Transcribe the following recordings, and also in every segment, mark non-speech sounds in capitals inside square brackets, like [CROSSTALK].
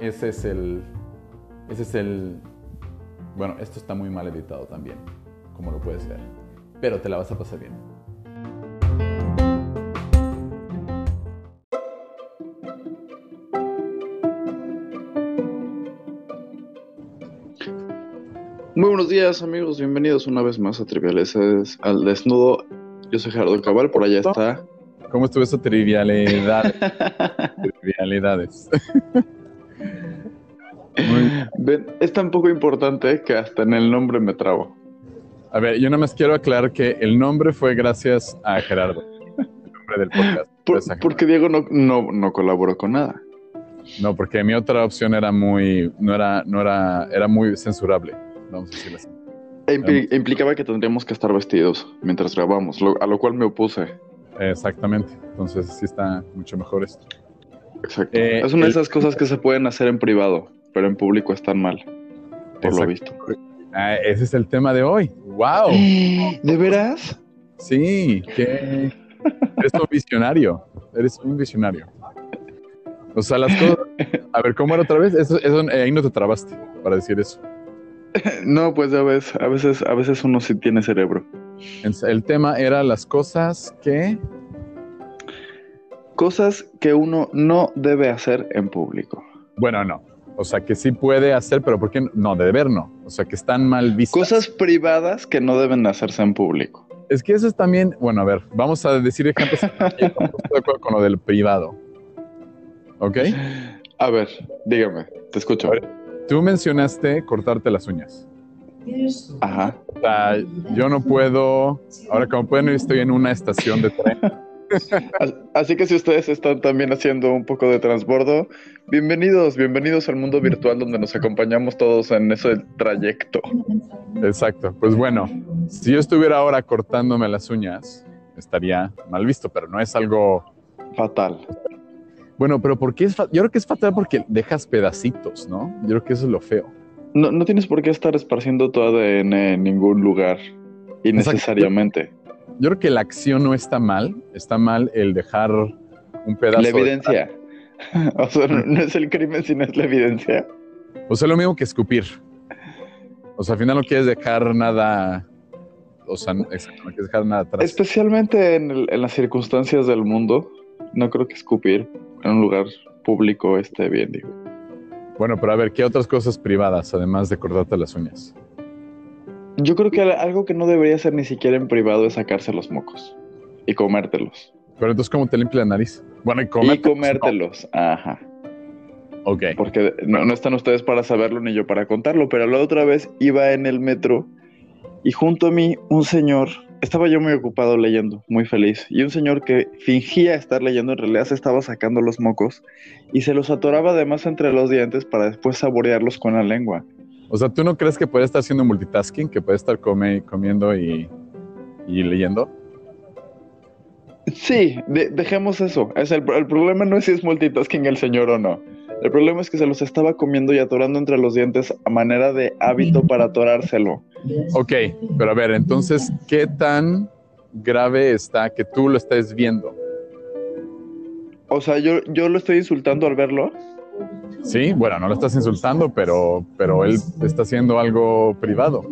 Ese es el... Ese es el... Bueno, esto está muy mal editado también, como lo puedes ver, pero te la vas a pasar bien. Muy buenos días amigos, bienvenidos una vez más a Triviales al Desnudo. Yo soy Gerardo Cabal, por allá está. ¿Cómo estuvo esa trivialidad? [LAUGHS] trivialidades. Ven, es tan poco importante que hasta en el nombre me trabo. A ver, yo nada más quiero aclarar que el nombre fue gracias a Gerardo, el nombre del podcast. porque Diego no, no, no colaboró con nada. No, porque mi otra opción era muy, no era, no era, era muy censurable, vamos a decirlo así. E implicaba que tendríamos que estar vestidos mientras grabamos, a lo cual me opuse. Exactamente, entonces sí está mucho mejor esto. Exacto. Eh, es una de esas cosas que se pueden hacer en privado, pero en público están mal, por lo visto. Ah, ese es el tema de hoy. ¡Wow! [GASPS] ¿De veras? Sí, que eres un visionario. Eres un visionario. O sea, las cosas. A ver, ¿cómo era otra vez? Eso, eh, ahí no te trabaste para decir eso. No, pues ya ves, a veces, a veces uno sí tiene cerebro. El tema era las cosas que. Cosas que uno no debe hacer en público. Bueno, no. O sea, que sí puede hacer, pero ¿por qué no? De deber no. O sea, que están mal vistas. Cosas privadas que no deben hacerse en público. Es que eso es también, bueno, a ver, vamos a decir ejemplos con lo del privado. ¿Ok? A ver, dígame, te escucho. tú mencionaste cortarte las uñas. Ajá. O sea, yo no puedo, ahora como pueden ver, estoy en una estación de tren. Así que si ustedes están también haciendo un poco de transbordo, bienvenidos, bienvenidos al mundo virtual donde nos acompañamos todos en ese trayecto. Exacto. Pues bueno, si yo estuviera ahora cortándome las uñas, estaría mal visto, pero no es algo fatal. Bueno, pero ¿por qué es Yo creo que es fatal porque dejas pedacitos, ¿no? Yo creo que eso es lo feo. No, no tienes por qué estar esparciendo tu ADN en ningún lugar innecesariamente. Yo creo que la acción no está mal, está mal el dejar un pedazo. La evidencia. [LAUGHS] o sea, no, es el crimen, sino es la evidencia. O sea, lo mismo que escupir. O sea, al final no quieres dejar nada. O sea, no quieres dejar nada atrás. Especialmente en, en las circunstancias del mundo, no creo que escupir en un lugar público esté bien, digo. Bueno, pero a ver, ¿qué otras cosas privadas, además de cortarte las uñas? Yo creo que algo que no debería ser ni siquiera en privado es sacarse los mocos y comértelos. Pero entonces, ¿cómo te limpia la nariz? Bueno, y comértelos. Ajá. Ok. Porque no, no, están ustedes para saberlo ni yo para contarlo, pero la otra vez iba en el metro y junto a mí un señor estaba yo muy ocupado leyendo, muy feliz, y un señor que fingía estar leyendo en realidad se estaba sacando los mocos y se los atoraba además entre los dientes para después saborearlos con la lengua. O sea, ¿tú no crees que puede estar haciendo multitasking, que puede estar comiendo y, leyendo? Sí, dejemos eso. Es el, el problema no es si es multitasking el señor o no. El problema es que se los estaba comiendo y atorando entre los dientes a manera de hábito para atorárselo. Ok, pero a ver, entonces, ¿qué tan grave está que tú lo estés viendo? O sea, yo, yo lo estoy insultando al verlo. Sí, bueno, no lo estás insultando, pero, pero él está haciendo algo privado.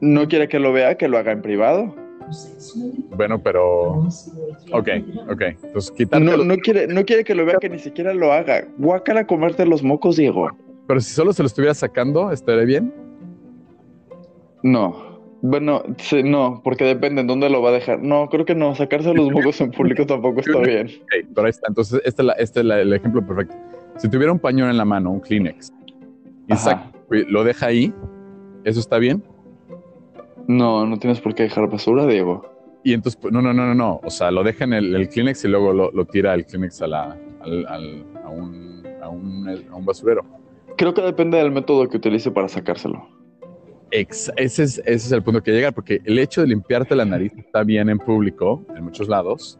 No quiere que lo vea, que lo haga en privado. Bueno, pero. Ok, ok. Entonces, No, no, quiere, no quiere que lo vea, que ni siquiera lo haga. Guácala comerte los mocos, Diego. Pero si solo se lo estuviera sacando, ¿estaría bien? No. Bueno, sí, no, porque depende en dónde lo va a dejar. No, creo que no. Sacarse los mocos en público tampoco está [LAUGHS] bien. Ok, pero ahí está. Entonces, este es, este es el ejemplo perfecto. Si tuviera un pañuelo en la mano, un Kleenex, y lo deja ahí, ¿eso está bien? No, no tienes por qué dejar basura, Diego. Y entonces, no, no, no, no, no. O sea, lo deja en el, Kleenex y luego lo, tira el Kleenex a, la, a, un, a, un, a un basurero. Creo que depende del método que utilice para sacárselo. Ex- ese, es, ese es el punto que llega, porque el hecho de limpiarte la nariz está bien en público, en muchos lados.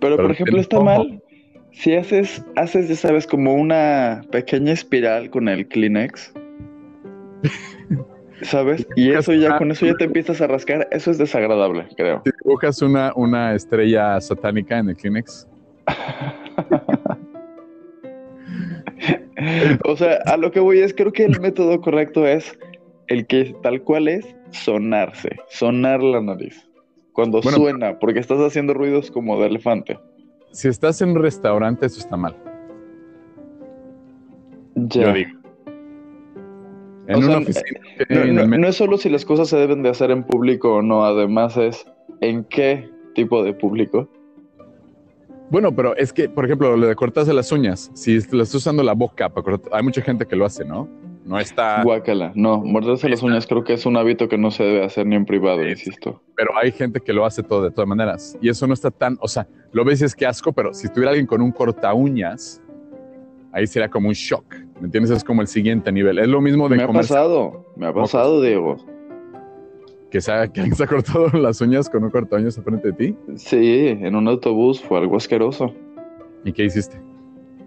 Pero, Pero por ejemplo, está mal si haces, haces, ya sabes, como una pequeña espiral con el Kleenex. [LAUGHS] ¿Sabes? Y eso ya, con eso ya te empiezas a rascar. Eso es desagradable, creo. Si dibujas una, una estrella satánica en el Kleenex, [LAUGHS] O sea, a lo que voy es, creo que el método correcto es el que tal cual es sonarse, sonar la nariz. Cuando Bueno, suena, porque estás haciendo ruidos como de elefante. Si estás en un restaurante, eso está mal. Ya. Yo digo. En O una sea, oficina, No, en no- es solo si las cosas se deben de hacer en público o no, además es en qué tipo de público. Bueno, pero es que, por ejemplo, lo de cortarse las uñas, si le estás usando la boca para cortar, hay mucha gente que lo hace, ¿no? No está, Guácala. No, morderse las uñas creo que es un hábito que no se debe hacer ni en privado, Sí. insisto. pero hay gente que lo hace todo de todas maneras. Y eso no está tan, o sea, lo ves y es que asco, pero si tuviera alguien con un corta uñas, ahí sería como un shock. ¿Me entiendes? Es como el siguiente nivel. Es lo mismo de Me ha pasado, me ha pasado, Diego. que, que alguien se ha cortado [LAUGHS] las uñas con un corta uñas frente de ti. Sí, en un autobús fue algo asqueroso. ¿Y qué hiciste?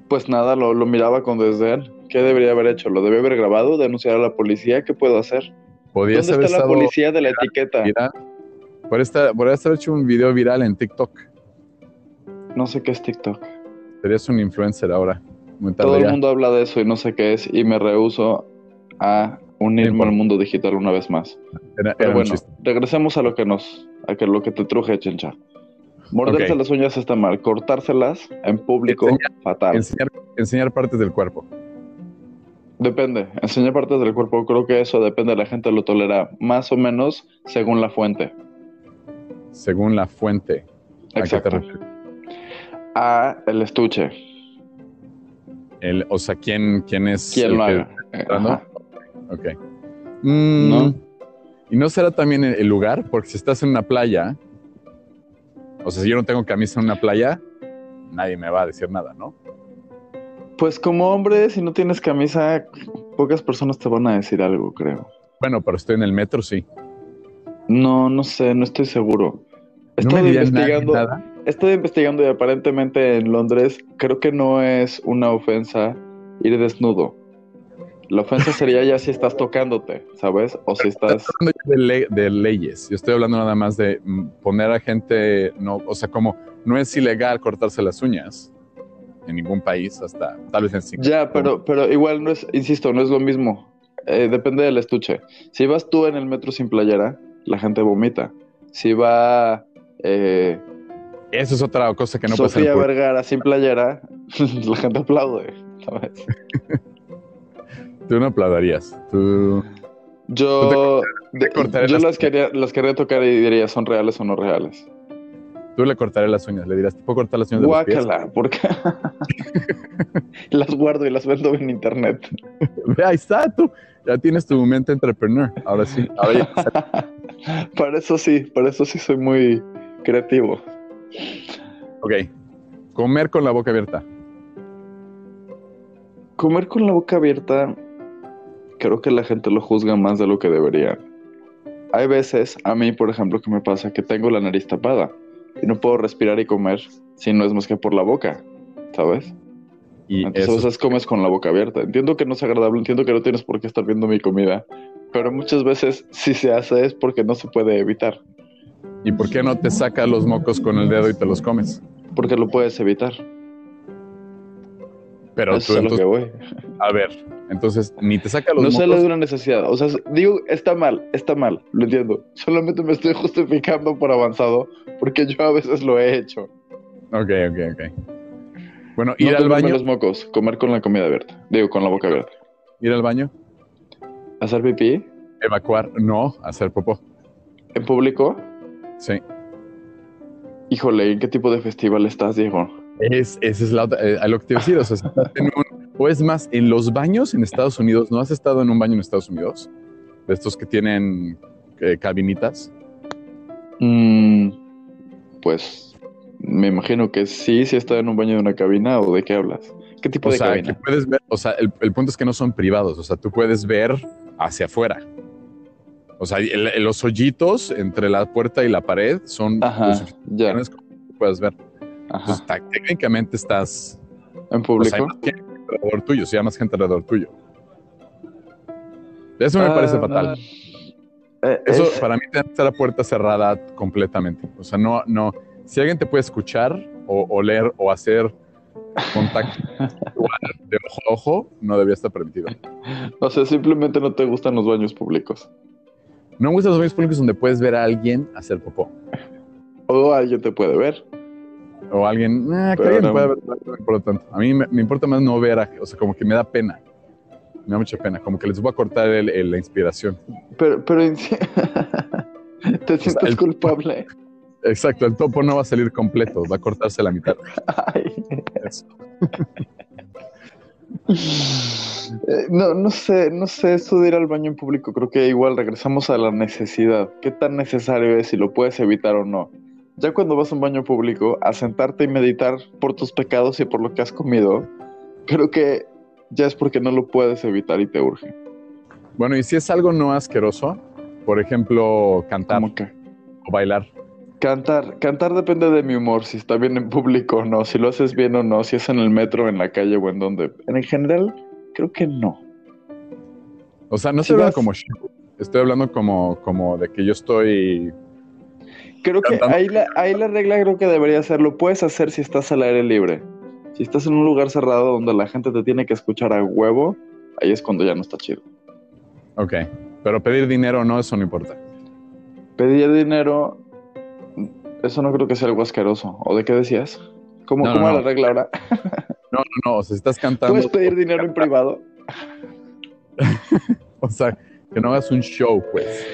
Pues nada, lo, lo miraba con desdén. ¿Qué debería haber hecho? ¿Lo debía haber grabado? ¿Denunciar a la policía? ¿Qué puedo hacer? ¿Dónde haber está la policía de la etiqueta? viral. Por esta, podrías haber hecho un video viral en TikTok. No sé qué es TikTok. Serías un influencer ahora. Muy Todo el mundo habla de eso y no sé qué es y me rehuso a unirme al mundo digital una vez más. Era, Pero era bueno, regresemos a lo que nos, a que lo que te truje, chencha. Morderse las uñas está mal, cortárselas en público, Enseñar- fatal. Enseñar, enseñar partes del cuerpo. Depende, enseñar partes del cuerpo, creo que eso depende, la gente lo tolera más o menos según la fuente. según la fuente. ¿A qué te Exacto. refieres? A el estuche, El, o sea, ¿quién, quién es quién el lo haga. Mm, ¿No? ¿Y no será también el, el lugar? Porque si estás en una playa, o sea, si yo no tengo camisa en una playa, nadie me va a decir nada, ¿no? Pues como hombre, si no tienes camisa, pocas personas te van a decir algo, creo. Bueno, pero estoy en el metro, sí. No, no sé, no estoy seguro. Estoy investigando. nada. Estoy investigando y aparentemente en Londres creo que no es una ofensa ir desnudo. La ofensa sería ya si estás tocándote, ¿sabes? O si estás... Estoy hablando de, le- de leyes. Yo estoy hablando nada más de mm, poner a gente, no, o sea, como no es ilegal cortarse las uñas en ningún país, hasta tal vez en Singapur. Ya, pero, pero igual no es, insisto, no es lo mismo. Eh, depende del estuche. Si vas tú en el metro sin playera, la gente vomita. Si va eh, Eso es otra cosa que no Sofía ser. Vergara sin playera, [LAUGHS] la gente aplaude, ¿sabes? [LAUGHS] Tú no aplaudirías. Tú. Yo, yo las- las quería, las quería tocar y diría, ¿son reales o no reales? Tú le cortaré las uñas, le dirás, ¿te puedo cortar las uñas de los pies? Guácala, porque [LAUGHS] las guardo y las vendo en internet. Ve, ahí está, tú. Ya tienes tu mente entrepreneur. Ahora sí. Ahora ya- [LAUGHS] para eso sí, para eso sí soy muy creativo. ok. Comer con la boca abierta. Comer con la boca abierta, creo que la gente lo juzga más de lo que debería. Hay veces, a mí, por ejemplo, que me pasa que tengo la nariz tapada no puedo respirar y comer si no es más que por la boca, ¿sabes? Y Entonces, eso a veces comes con la boca abierta. Entiendo que no es agradable, entiendo que no tienes por qué estar viendo mi comida, pero muchas veces si se hace es porque no se puede evitar, ¿Y por qué no te sacas los mocos con el dedo y te los comes? porque lo puedes evitar. Pero Eso tú es a lo que entonces, voy. a ver, entonces ni te saca los No le da una necesidad. O sea, digo, está mal, está mal, lo entiendo. Solamente me estoy justificando por avanzado, porque yo a veces lo he hecho. Ok, ok, ok. Bueno, Ir ir al baño, los mocos, comer con la comida abierta. Digo, con la boca abierta. ir al baño, Hacer pipí evacuar, no, hacer popó. en público. Sí. Híjole, ¿en qué tipo de festival estás, Diego? Es, esa es la otra, eh, a lo que te iba a decir, o sea, si [LAUGHS] estás en un- o es más, en los baños en Estados Unidos, ¿no has estado en un baño en Estados Unidos? De estos que tienen eh, cabinitas. Mm, pues me imagino que sí, si está en un baño de una cabina o de qué hablas. ¿Qué tipo O de sea, que cabina? puedes ver, o sea, el, el punto es que no son privados, o sea, tú puedes ver hacia afuera. O sea, el- el- los hoyitos entre la puerta y la pared son Ajá, ya. que puedes ver. Ajá. Ta- técnicamente estás, En o hay público. más gente alrededor tuyo, si hay más gente alrededor tuyo. Eso me parece Ah, fatal. eh, Eso es- para mí tiene que estar la puerta cerrada completamente. O sea, no, no. Si alguien te puede escuchar o oler o hacer contacto [LAUGHS] de ojo a ojo, no debería estar permitido. O sea, simplemente no te gustan los baños públicos. No me gustan los baños públicos donde puedes ver a alguien hacer popó. O alguien te puede ver. O alguien, ah, que alguien no. pueda ver, no me importa tanto. A mí me, me importa más no ver, a, o sea, como que me da pena. Me da mucha pena, como que les voy a cortar el- el- la inspiración. Pero, pero [LAUGHS] te sientes el- culpable. [LAUGHS] Exacto, el topo no va a salir completo, va a cortarse la mitad. Ay. Eso. [LAUGHS] Eh, No, no sé, no sé, eso de ir al baño en público, creo que igual regresamos a la necesidad. ¿Qué tan necesario es si lo puedes evitar o no? Ya cuando vas a un baño público, a sentarte y meditar por tus pecados y por lo que has comido, creo que ya es porque no lo puedes evitar y te urge. Bueno, y si es algo no asqueroso, por ejemplo, cantar o bailar. cantar, cantar depende de mi humor, si está bien en público o no, si lo haces bien o no, si es en el metro, en la calle o en donde. En general, creo que no. O sea, no Si estoy vas- como show, estoy hablando como, como de que yo estoy. Creo que ahí la, ahí la regla creo que debería ser, lo puedes hacer si estás al aire libre. Si estás en un lugar cerrado donde la gente te tiene que escuchar a huevo, ahí es cuando ya no está chido. Ok. Pero pedir dinero no, eso no importa. Pedir dinero, eso no creo que sea algo asqueroso. ¿O de qué decías? ¿Cómo, No, cómo no, la regla ahora? [LAUGHS] No, no, no. O sea, si estás cantando. ¿Puedes pedir dinero en privado? [LAUGHS] O sea, que no hagas un show, pues.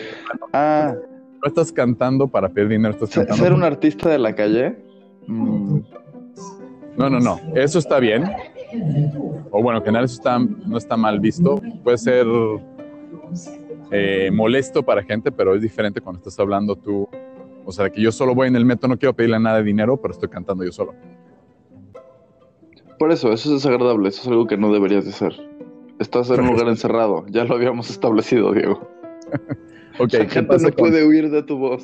Ah, No estás cantando para pedir dinero, estás cantando. ser un artista de la calle. Mm, No, no, no. Eso está bien. O bueno, en general eso está, no está mal visto. Puede ser eh, molesto para gente, pero es diferente cuando estás hablando tú. O sea, que yo solo voy en el metro, no quiero pedirle nada de dinero, pero estoy cantando yo solo. Por eso, eso es desagradable, eso es algo que no deberías de hacer. Estás en un [LAUGHS] lugar encerrado, ya lo habíamos establecido, Diego. [LAUGHS] Ok, la ¿qué gente pasa, no con, puede huir de tu voz.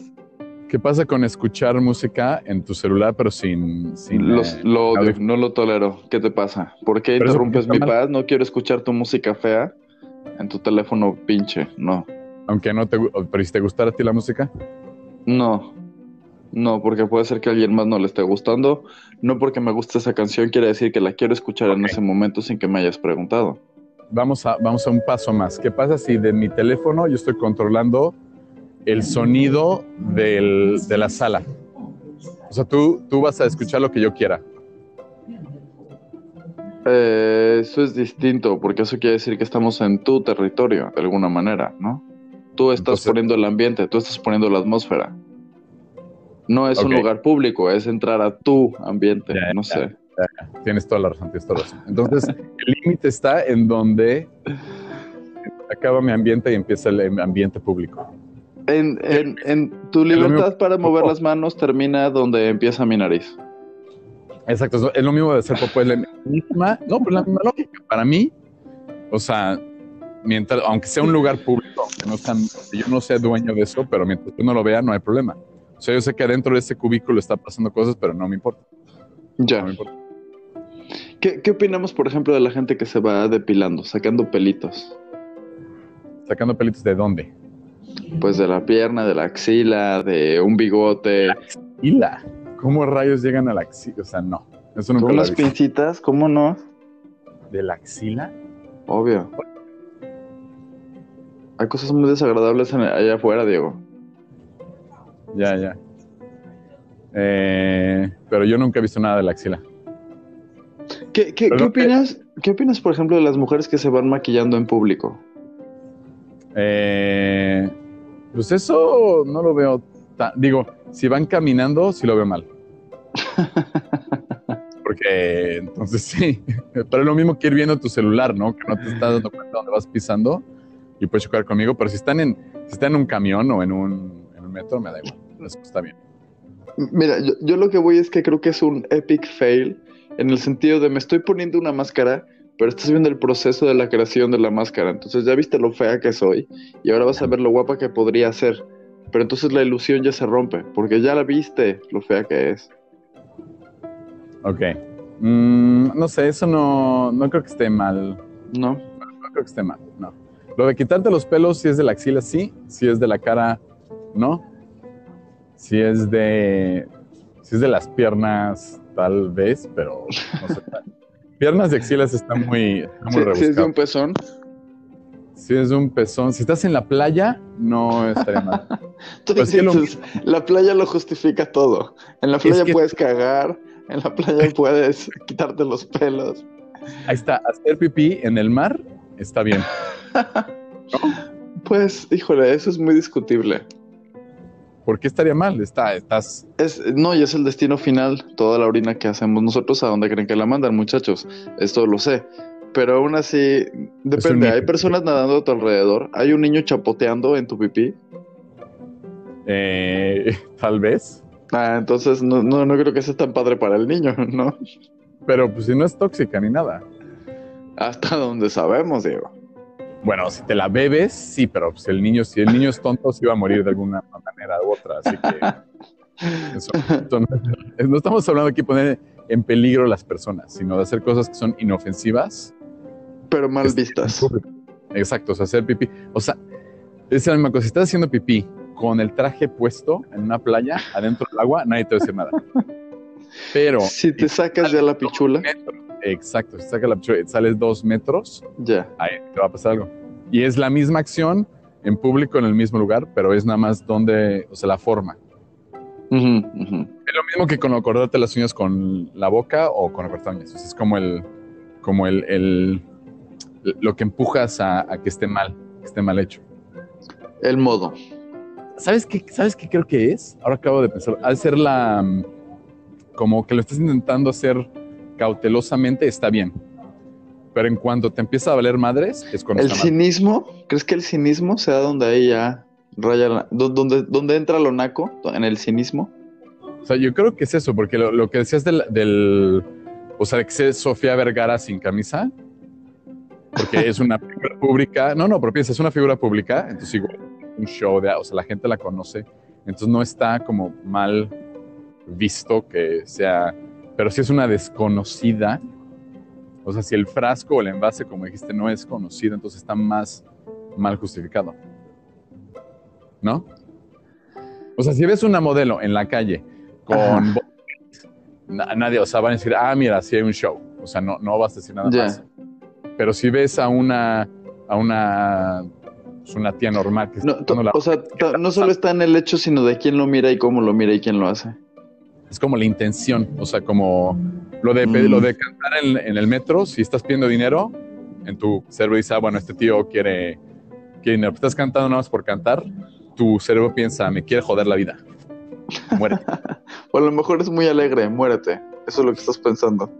qué pasa con escuchar música en tu celular, pero sin... sin Los- eh, lo odio, audífonos? no lo tolero. ¿Qué te pasa? ¿Por qué Pero interrumpes mi mal. paz? No quiero escuchar tu música fea en tu teléfono pinche. No, Aunque no te... gu- Pero si te gustara a ti la música, no, no, porque puede ser que a alguien más no le esté gustando. No porque me guste esa canción quiere decir que la quiero escuchar en ese momento sin que me hayas preguntado. Vamos a, vamos a un paso más. ¿Qué pasa si de mi teléfono yo estoy controlando el sonido del- de la sala? O sea, tú, tú vas a escuchar lo que yo quiera. Eh, eso es distinto, porque eso quiere decir que estamos en tu territorio, de alguna manera, ¿no? Tú estás Entonces- poniendo el ambiente, tú estás poniendo la atmósfera. No es un lugar público, es entrar a tu ambiente, Ya, no ya. sé. Tienes toda la razón, tienes toda la razón. Entonces, el límite está en donde acaba mi ambiente y empieza el ambiente público. En, en, en tu libertad para mover las manos termina donde empieza mi nariz. Exacto, es lo- mismo de hacer popó, es la misma, no, pero la misma lógica. Para mí, o sea, mientras, aunque sea un lugar público, aunque no que yo no sea dueño de eso, pero mientras yo no lo vea, no hay problema. O sea, yo sé que adentro de ese cubículo está pasando cosas, pero no me importa. Ya. No me importa. ¿Qué, ¿Qué opinamos, por ejemplo, de la gente que se va depilando, sacando pelitos? Sacando pelitos de dónde? Pues de la pierna, de la axila, de un bigote, la, ¿cómo rayos llegan a la axila? O sea, no. Eso nunca con unas pincitas, ¿cómo no? ¿De la axila? Obvio. Hay cosas muy desagradables allá afuera, Diego. Ya, ya. Eh, pero yo nunca he visto nada de la axila. ¿Qué, qué, Pero qué lo que- opinas, ¿Qué opinas, por ejemplo, de las mujeres que se van maquillando en público? Eh, pues eso no lo veo tan... Digo, si van caminando, sí lo veo mal. [LAUGHS] Porque entonces sí, pero es lo mismo que ir viendo tu celular, ¿no? Que no te estás dando cuenta dónde vas pisando y puedes chocar conmigo, pero si están en, si están en un camión o en un, en un metro, me da igual. Eso está bien. Mira, yo, yo lo que voy es que creo que es un epic fail en el sentido de me estoy poniendo una máscara, pero estás viendo el proceso de la creación de la máscara. Entonces ya viste lo fea que soy y ahora vas a ver lo guapa que podría ser. Pero entonces la ilusión ya se rompe, porque ya la viste lo fea que es. Ok. Mm, no sé, eso no, no creo que esté mal. ¿No? No creo que esté mal, no. Lo de quitarte los pelos, si es de la axila, sí. Si es de la cara, no. Si es de. Si es de las piernas, tal vez, pero no sé. piernas y axilas están muy, están muy Si, si es de un pezón, Si es un pezón, si estás en la playa, no estaría mal. [LAUGHS] tú Pues lo dices, la playa lo justifica todo. En la playa que- puedes cagar, en la playa puedes quitarte los pelos. Ahí está, hacer pipí en el mar está bien. [LAUGHS] Pues, híjole, eso es muy discutible. ¿Por qué estaría mal? Está, estás. Es, no, y es el destino final, toda la orina que hacemos nosotros, ¿a dónde creen que la mandan, muchachos? Esto lo sé. Pero aún así, depende. Hay personas nadando a tu alrededor. Hay un niño chapoteando en tu pipí. eh, [LAUGHS] tal vez. Ah, entonces no, no, no creo que sea tan padre para el niño, [LAUGHS] ¿no? Pero pues si no es tóxica ni nada. Hasta donde sabemos, Diego. Bueno, si te la bebes, sí, pero pues el niño, si el niño es tonto, sí va a morir de alguna manera u otra. Así que eso, eso no, no estamos hablando aquí de poner en peligro a las personas, sino de hacer cosas que son inofensivas. Pero mal vistas. Exacto, o sea, hacer pipí. O sea, es la misma cosa. Si estás haciendo pipí con el traje puesto en una playa, adentro del agua, nadie te va a decir nada. Pero Si te sacas ya la pichula, Exacto, si sacas la pichula y sales dos metros, ya. ahí te va a pasar algo. Y es la misma acción en público en el mismo lugar, pero es nada más donde, o sea, la forma. Es lo mismo que con lo cortarte las uñas con la boca o con. O sea, es como el, como el, el- lo que empujas a, a que esté mal, que esté mal hecho. El modo. ¿Sabes qué, ¿Sabes qué creo que es? Ahora acabo de pensar. Al ser la. Como que lo estás intentando hacer cautelosamente, está bien. Pero en cuanto te empieza a valer madres, es cuando El está mal. cinismo, ¿crees que el cinismo sea donde ahí ya raya donde, donde entra lo naco? En el cinismo. O sea, yo creo que es eso, porque lo, lo que decías del, del. O sea, que sea Sofía Vergara sin camisa, porque es una [LAUGHS] figura pública. No, no, pero piensa, es una figura pública, entonces igual un show de. O sea, la gente la conoce, entonces no está como mal visto que sea. Pero si es una desconocida, o sea, si el frasco o el envase, como dijiste, no es conocido, entonces está más mal justificado. ¿No? O sea, si ves una modelo en la calle con nadie, o sea, van a decir, ah, mira, sí hay un show. O sea, no, no vas a decir nada más. Pero si ves a una, a una, pues, una tía normal que está No, la- o sea, no solo [LAUGHS] está en el hecho, sino de quién lo mira y cómo lo mira y quién lo hace. Es como la intención, o sea, como lo de, Mm. lo de cantar en, en el metro, si estás pidiendo dinero, en tu cerebro dice, ah, bueno, este tío quiere, quiere dinero. Estás cantando nada más por cantar, tu cerebro piensa, me quiere joder la vida. Muere. [LAUGHS] O a lo mejor es muy alegre, muérete. Eso es lo que estás pensando.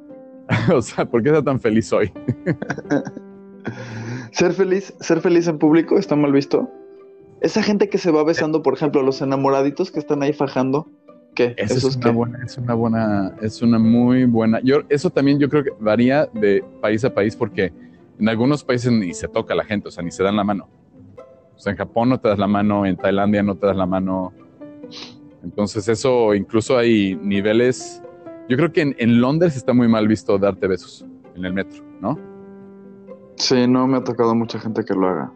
[LAUGHS] o sea, ¿por qué está tan feliz hoy? [LAUGHS] Ser feliz, ser feliz en público está mal visto. Esa gente que se va besando, por ejemplo, los enamoraditos que están ahí fajando, ¿qué? Eso es, ¿Esos una qué? buena, es una buena, es una muy buena. Yo, eso también yo creo que varía de país a país porque en algunos países ni se toca la gente, o sea, ni se dan la mano. O sea, en Japón no te das la mano, en Tailandia no te das la mano. Entonces eso, incluso hay niveles. Yo creo que en, en Londres está muy mal visto darte besos en el metro, ¿no? Sí, no me ha tocado mucha gente que lo haga.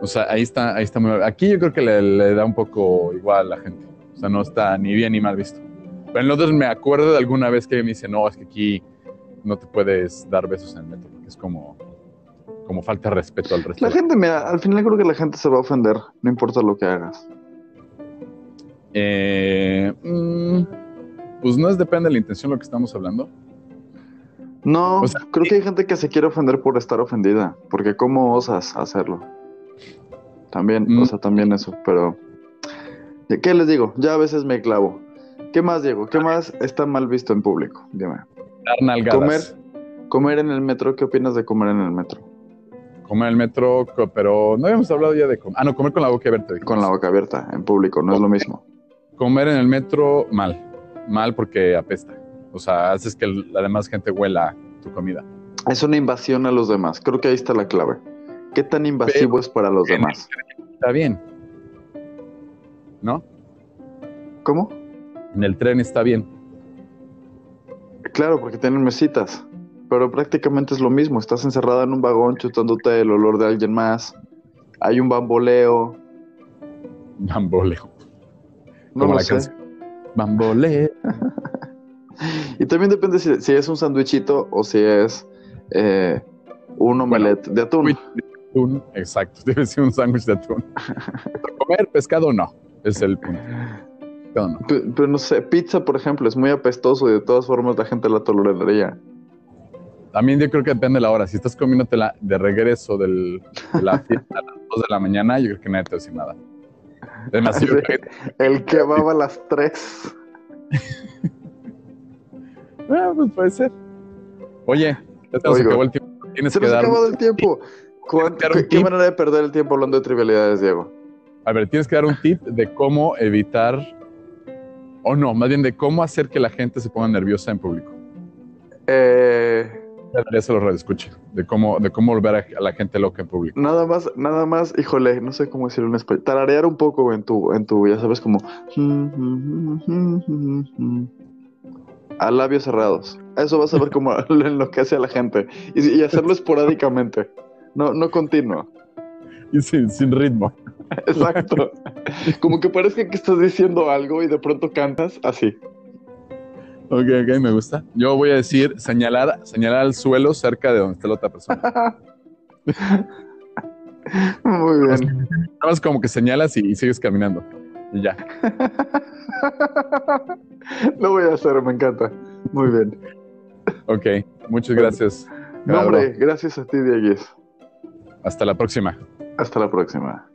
O sea, ahí está, ahí está muy mal. Aquí yo creo que le, le da un poco igual a la gente. O sea, no está ni bien ni mal visto. Pero en Londres me acuerdo de alguna vez que me dice, no, es que aquí no te puedes dar besos en el metro, porque es como, como falta de respeto al resto. La gente, mira, al final creo que la gente se va a ofender, no importa lo que hagas. Eh, mm, pues no es depende de la intención lo que estamos hablando. No, O sea, creo que hay gente que se quiere ofender por estar ofendida, porque cómo osas hacerlo. También, Mm. o sea, también eso, pero ¿qué les digo? Ya a veces me clavo. ¿Qué más, Diego? ¿Qué más está mal visto en público? Dime. Comer, comer en el metro, ¿qué opinas de comer en el metro? Comer en el metro, pero no habíamos hablado ya de comer. Ah, no, comer con la boca abierta. Con la boca abierta, en público, no es lo mismo. Comer en el metro, mal. Mal porque apesta. O sea, haces que la demás gente huela tu comida. Es una invasión a los demás. Creo que ahí está la clave. ¿Qué tan invasivo es para los demás? Está bien. ¿No? ¿Cómo? En el tren está bien. Claro, porque tienen mesitas. Pero prácticamente es lo mismo. Estás encerrada en un vagón chutándote el olor de alguien más. Hay un bamboleo. Bamboleo. No Como lo la sé. canción. Bamboleo. [LAUGHS] Y también depende si, si es un sandwichito o si es eh, un omelette de atún. Uy, Atún, exacto. [LAUGHS] Debe ser un sándwich de atún. [LAUGHS] Comer pescado no. Es el punto. No. Pero, no sé, pizza, por ejemplo, es muy apestoso y de todas formas la gente la toleraría. También yo creo que depende de la hora. Si estás comiéndotela de regreso del, de la fiesta a las 2 de la mañana, yo creo que nadie te va decir nada. Demasiado. Sí. El kebab a las 3. [LAUGHS] Ah, pues puede ser. Oye, ya se nos acabó el tiempo. Tienes Se que nos acabado el tiempo. ¿Cuán- Dar un ¿Qué, manera de perder el tiempo hablando de trivialidades, Diego? A ver, tienes que dar un tip de cómo evitar. O no, más bien de cómo hacer que la gente se ponga nerviosa en público. Eh, Ya se lo escuche. De cómo, de cómo volver a, a la gente loca en público. nada más, nada más, híjole, no sé cómo decirlo en español. Tararear un poco en tu, en tu, ya sabes, como. A labios cerrados. Eso vas a ver cómo [LAUGHS] lo enloquece a la gente. Y, y hacerlo esporádicamente. No, no continuo. Y sin, sin ritmo. [LAUGHS] Exacto. Como que parezca que estás diciendo algo y de pronto cantas así. Ok, ok, me gusta. Yo voy a decir señalar, señalar al suelo cerca de donde está la otra persona. [LAUGHS] Muy bien. Nada más como que señalas y, y sigues caminando. Y ya. [LAUGHS] Lo voy a hacer, me encanta. Muy bien. Ok, muchas gracias. No, hombre, gracias a ti, Dieguis. Hasta la próxima. Hasta la próxima.